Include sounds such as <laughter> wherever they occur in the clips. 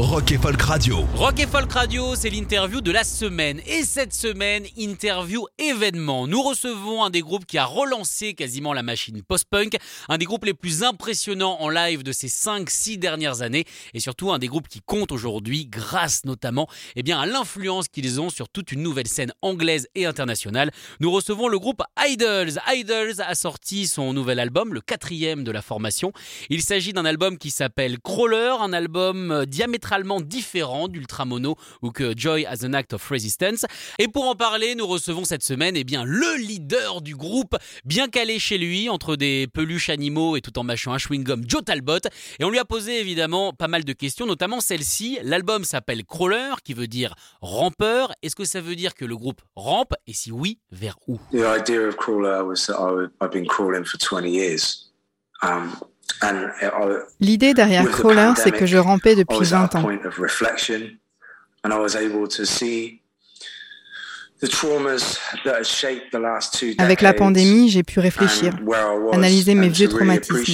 Rock et Folk Radio. Rock et Folk Radio, c'est l'interview de la semaine. Et cette semaine, interview événement. Nous recevons un des groupes qui a relancé quasiment la machine post-punk, un des groupes les plus impressionnants en live de ces 5-6 dernières années, et surtout un des groupes qui compte aujourd'hui grâce notamment eh bien, à l'influence qu'ils ont sur toute une nouvelle scène anglaise et internationale. Nous recevons le groupe Idols. Idols a sorti son nouvel album, le quatrième de la formation. Il s'agit d'un album qui s'appelle Crawler, un album euh, diamétralement différent d'Ultramono ou que Joy as an Act of Resistance. Et pour en parler, nous recevons cette semaine eh bien, le leader du groupe, bien calé chez lui, entre des peluches animaux et tout en mâchant un chewing-gum, Joe Talbot. Et on lui a posé évidemment pas mal de questions, notamment celle-ci. L'album s'appelle Crawler, qui veut dire rampeur. Est-ce que ça veut dire que le groupe rampe? Et si oui, vers où? The idea of Crawler was that I would, I've been crawling for 20 years. And I, L'idée derrière Crawler, c'est que je rampais depuis was at 20 a ans. Avec la pandémie, j'ai pu réfléchir. analyser mes vieux traumatismes.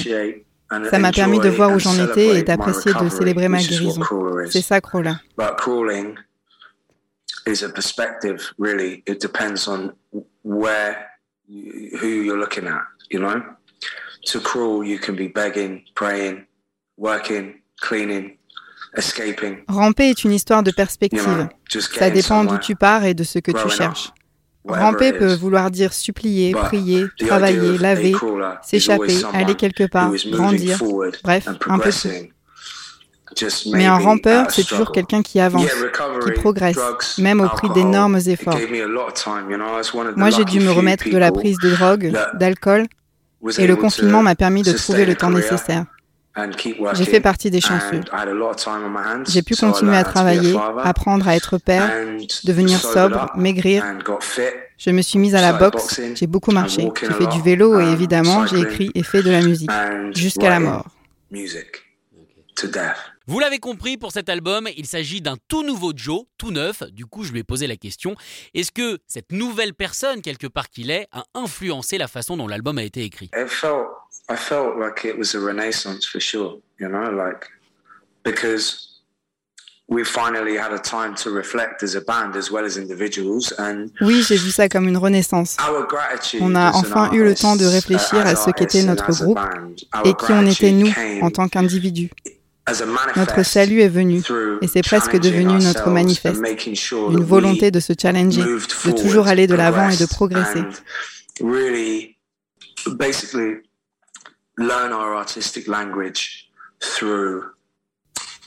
Ça m'a permis de voir où j'en étais et d'apprécier de célébrer ma guérison. C'est ça, Crawler. To crawl, you can be begging, praying, working, cleaning, escaping. Ramper est une histoire de perspective. Ça dépend d'où tu pars et de ce que tu cherches. Ramper peut vouloir dire supplier, But prier, travailler, laver, s'échapper, aller quelque part, grandir. Bref, un peu tout. Mais un rampeur, c'est toujours quelqu'un qui avance, qui progresse, même au prix d'énormes efforts. Moi, j'ai dû me remettre de la prise de drogue, d'alcool, et le confinement m'a permis de trouver le temps nécessaire. J'ai fait partie des chanceux. J'ai pu continuer à travailler, apprendre à être père, devenir sobre, maigrir. Je me suis mise à la boxe, j'ai beaucoup marché. J'ai fait du vélo et évidemment, j'ai écrit et fait de la musique. Jusqu'à la mort. Music to death. Vous l'avez compris, pour cet album, il s'agit d'un tout nouveau Joe, tout neuf. Du coup, je lui ai posé la question est-ce que cette nouvelle personne, quelque part qu'il est, a influencé la façon dont l'album a été écrit? It felt I felt like it was a renaissance for sure, you know, like because we finally had a time to reflect as a band as well as individuals and Oui, j'ai vu ça comme une renaissance. our gratitude On a enfin eu le temps de artist, réfléchir uh, à ce qu'était notre groupe et qui on était nous en tant qu'individus. Notre salut est venu et c'est presque devenu notre manifeste, une volonté de se challenger, de toujours aller de l'avant et de progresser. through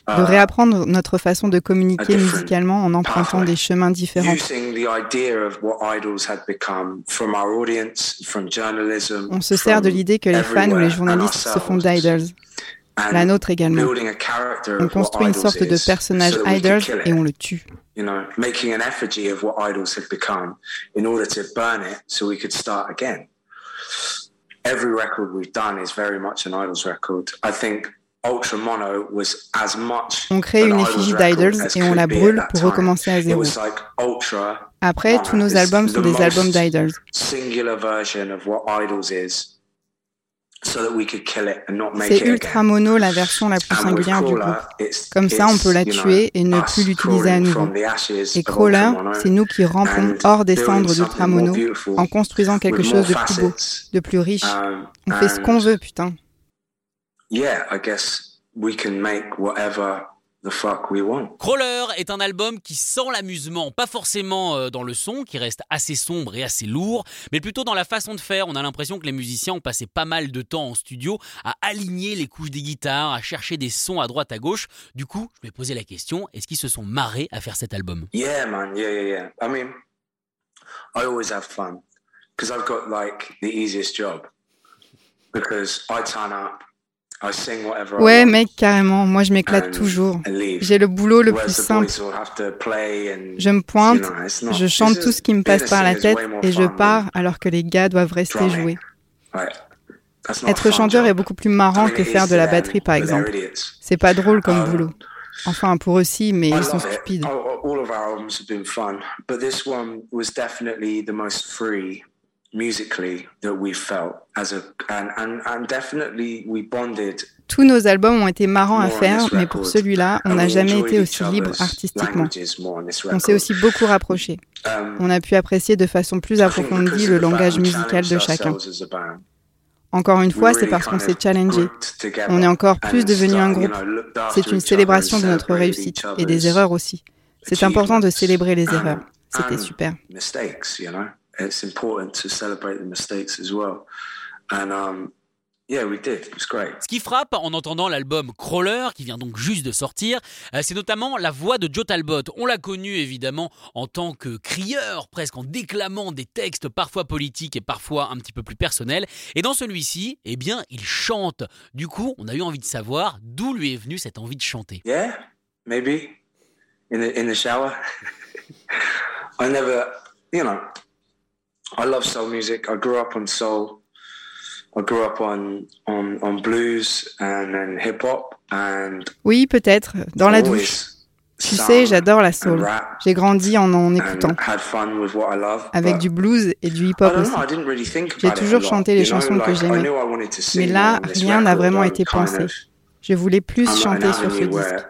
De uh, réapprendre notre façon de communiquer musicalement en empruntant des chemins différents. On se sert de l'idée que les fans ou les journalistes se font and la nôtre également. On construit une sorte de personnage idols et on le tue. you know, making an effigy of what idols had become in order to burn it so we could start again. Every record we've done is very much an idols record. I think Ultra Mono was as much On crée une effigie d'idols et on la brûle pour recommencer à zéro. was like Ultra Après, tous nos is albums sont des albums d'idols. C'est. Ultra Mono la version la plus singulière du groupe. Comme ça, on peut la tuer et ne us plus l'utiliser à nouveau. Et of Crawler, c'est nous qui rampons hors des cendres d'Ultramono en construisant quelque chose de plus beau, de plus riche. Um, On fait ce qu'on veut, putain. Yeah, I guess we can make whatever the fuck we want. Crawler est un album qui sent l'amusement, pas forcément euh, dans le son, qui reste assez sombre et assez lourd, mais plutôt dans la façon de faire. On a l'impression que les musiciens ont passé pas mal de temps en studio à aligner les couches des guitares, à chercher des sons à droite à gauche. Du coup, je me posé la question est-ce qu'ils se sont marrés à faire cet album? Yeah, man. Yeah, yeah, yeah. I mean, I always have fun because I've got like the easiest job because I turn up Ouais, mec, carrément. Moi, je m'éclate toujours. J'ai le boulot le plus simple. Je me pointe, je chante tout ce qui me passe par la tête et je pars alors que les gars doivent rester jouer. Être chanteur est beaucoup plus marrant que faire de la batterie, par exemple. C'est pas drôle comme Um, boulot. Enfin, pour eux aussi, mais ils sont stupides. Tous nos albums ont été marrants à faire, mais pour celui-là, on n'a jamais été aussi libre artistiquement. on s'est aussi beaucoup rapprochés. Um, On a pu apprécier de façon plus approfondie le langage musical de chacun. Encore une fois, c'est parce qu'on s'est challengé. On est encore plus devenu un groupe. C'est une célébration de notre réussite et des erreurs aussi. C'est important de célébrer les erreurs. C'était super. It's important to celebrate the mistakes as well and um yeah we did it was great Ce qui frappe en entendant l'album Crawler, qui vient donc juste de sortir, euh, c'est notamment la voix de Joe Talbot. On l'a connu évidemment en tant que crieur, presque en déclamant des textes parfois politiques et parfois un petit peu plus personnels. Et dans celui-ci, eh bien, il chante. Du coup, on a eu envie de savoir d'où lui est venue cette envie de chanter. yeah maybe in the in the shower <laughs> i never you know i love soul music i grew up on soul i grew up on on on blues and then hip hop and Oui, peut-être, dans la douche. Tu sais, j'adore la soul. J'ai grandi en en écoutant, avec du blues et du hip-hop aussi. know, I didn't really think J'ai toujours chanté les chansons que j'aimais. knew I wanted to sing Mais là, rien n'a vraiment été pensé. Je voulais plus chanter sur ce disque.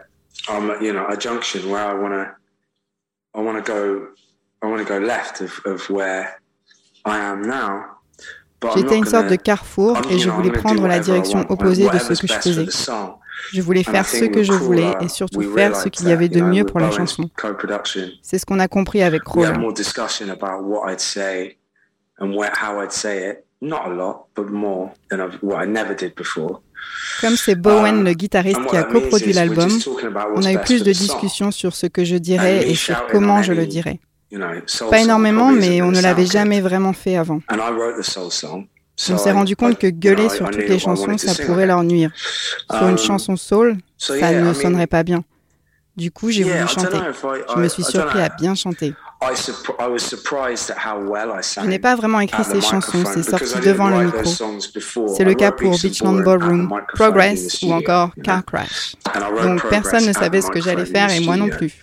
J'étais une sorte de carrefour et je voulais prendre la direction opposée de ce que je faisais. Je voulais faire ce que je voulais et surtout faire ce qu'il y avait de mieux pour la chanson. C'est ce qu'on a compris avec we had Crawler. more discussion about what I'd say and where, how I'd say it. Not a lot, but more than I've, what I never did before. Comme c'est Bowen, Um, le guitariste qui a coproduit l'album, on a eu plus de discussions sur ce que je dirais et sur comment je le dirais. Pas énormément, mais on ne l'avait jamais vraiment fait avant. And I wrote the soul song. On s'est rendu compte que gueuler sur toutes les chansons, ça pourrait it. leur nuire. Sur une Um, chanson soul, so ça ne sonnerait pas bien. Du coup, j'ai voulu chanter. Je me suis surpris à bien chanter. Je n'ai pas vraiment écrit ces chansons, c'est sorti devant le micro. C'est le cas pour Beachland Ballroom Progress ou encore. Car Crash. Donc personne ne savait ce que j'allais faire et moi non plus.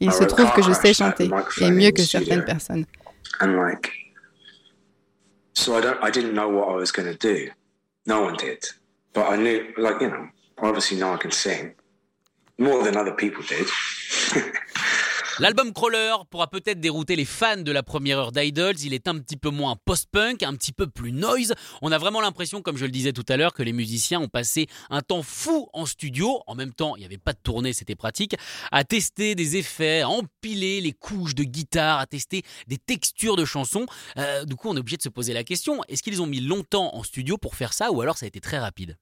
Il se trouve que je sais chanter, et mieux que certaines personnes. so i don't i didn't know what i was going to do. No one did. But i knew like you know obviously now i can sing. More than other people did <laughs> L'album Crawler pourra peut-être dérouter les fans de la première heure d'Idols. Il est un petit peu moins post-punk, un petit peu plus noise. On a vraiment l'impression, comme je le disais tout à l'heure, que les musiciens ont passé un temps fou en studio. En même temps, il n'y avait pas de tournée, c'était pratique. À tester des effets, à empiler les couches de guitare, à tester des textures de chansons. Euh, du coup, on est obligé de se poser la question est-ce qu'ils ont mis longtemps en studio pour faire ça ou alors ça a été très rapide?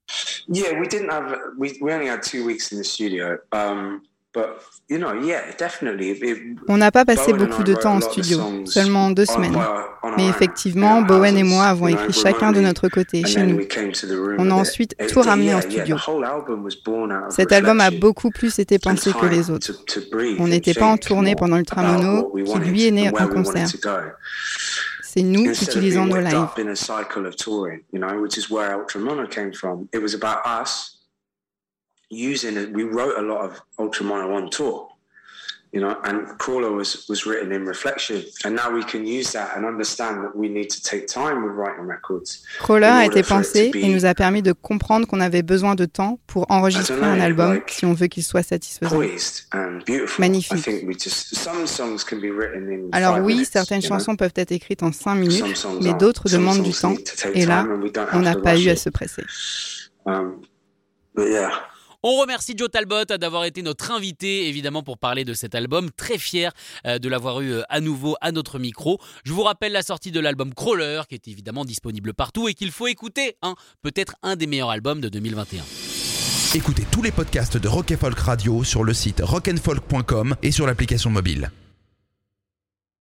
Yeah we didn't have we, only had two weeks in the studio um but you know yeah definitely it, On n'a pas passé beaucoup de temps en studio, seulement deux semaines. Mais effectivement, Bowen et moi avons écrit chacun de notre côté, chez nous. On a ensuite It- tout ramené en studio. Cet album a beaucoup plus été pensé que les autres. On n'était pas en tournée pendant le Tramono, qui lui est né en concert. C'est nous qui utilisons nos lives. Using it. We wrote a lot of Ultramono on tour, you know, and Crawler was, was written in reflection. And now we can use that and understand that we need to take time with writing records. Crawler a été pensé be- et nous a permis de comprendre qu'on avait besoin de temps pour enregistrer un album like- si on veut qu'il soit satisfaisant. Magnifique. Just Alors oui, minutes, certaines know? chansons peuvent être écrites en 5 Some minutes, mais d'autres demandent du temps. Et là, on n'a pas eu à se presser. Um, but yeah. On remercie Joe Talbot d'avoir été notre invité, évidemment, pour parler de cet album. Très fier euh, de l'avoir eu euh, à nouveau à notre micro. Je vous rappelle la sortie de l'album Crawler, qui est évidemment disponible partout et qu'il faut écouter. Hein, Peut-être un des meilleurs albums de 2021. Écoutez tous les podcasts de Rock Folk Radio sur le site rockandfolk.com et sur l'application mobile.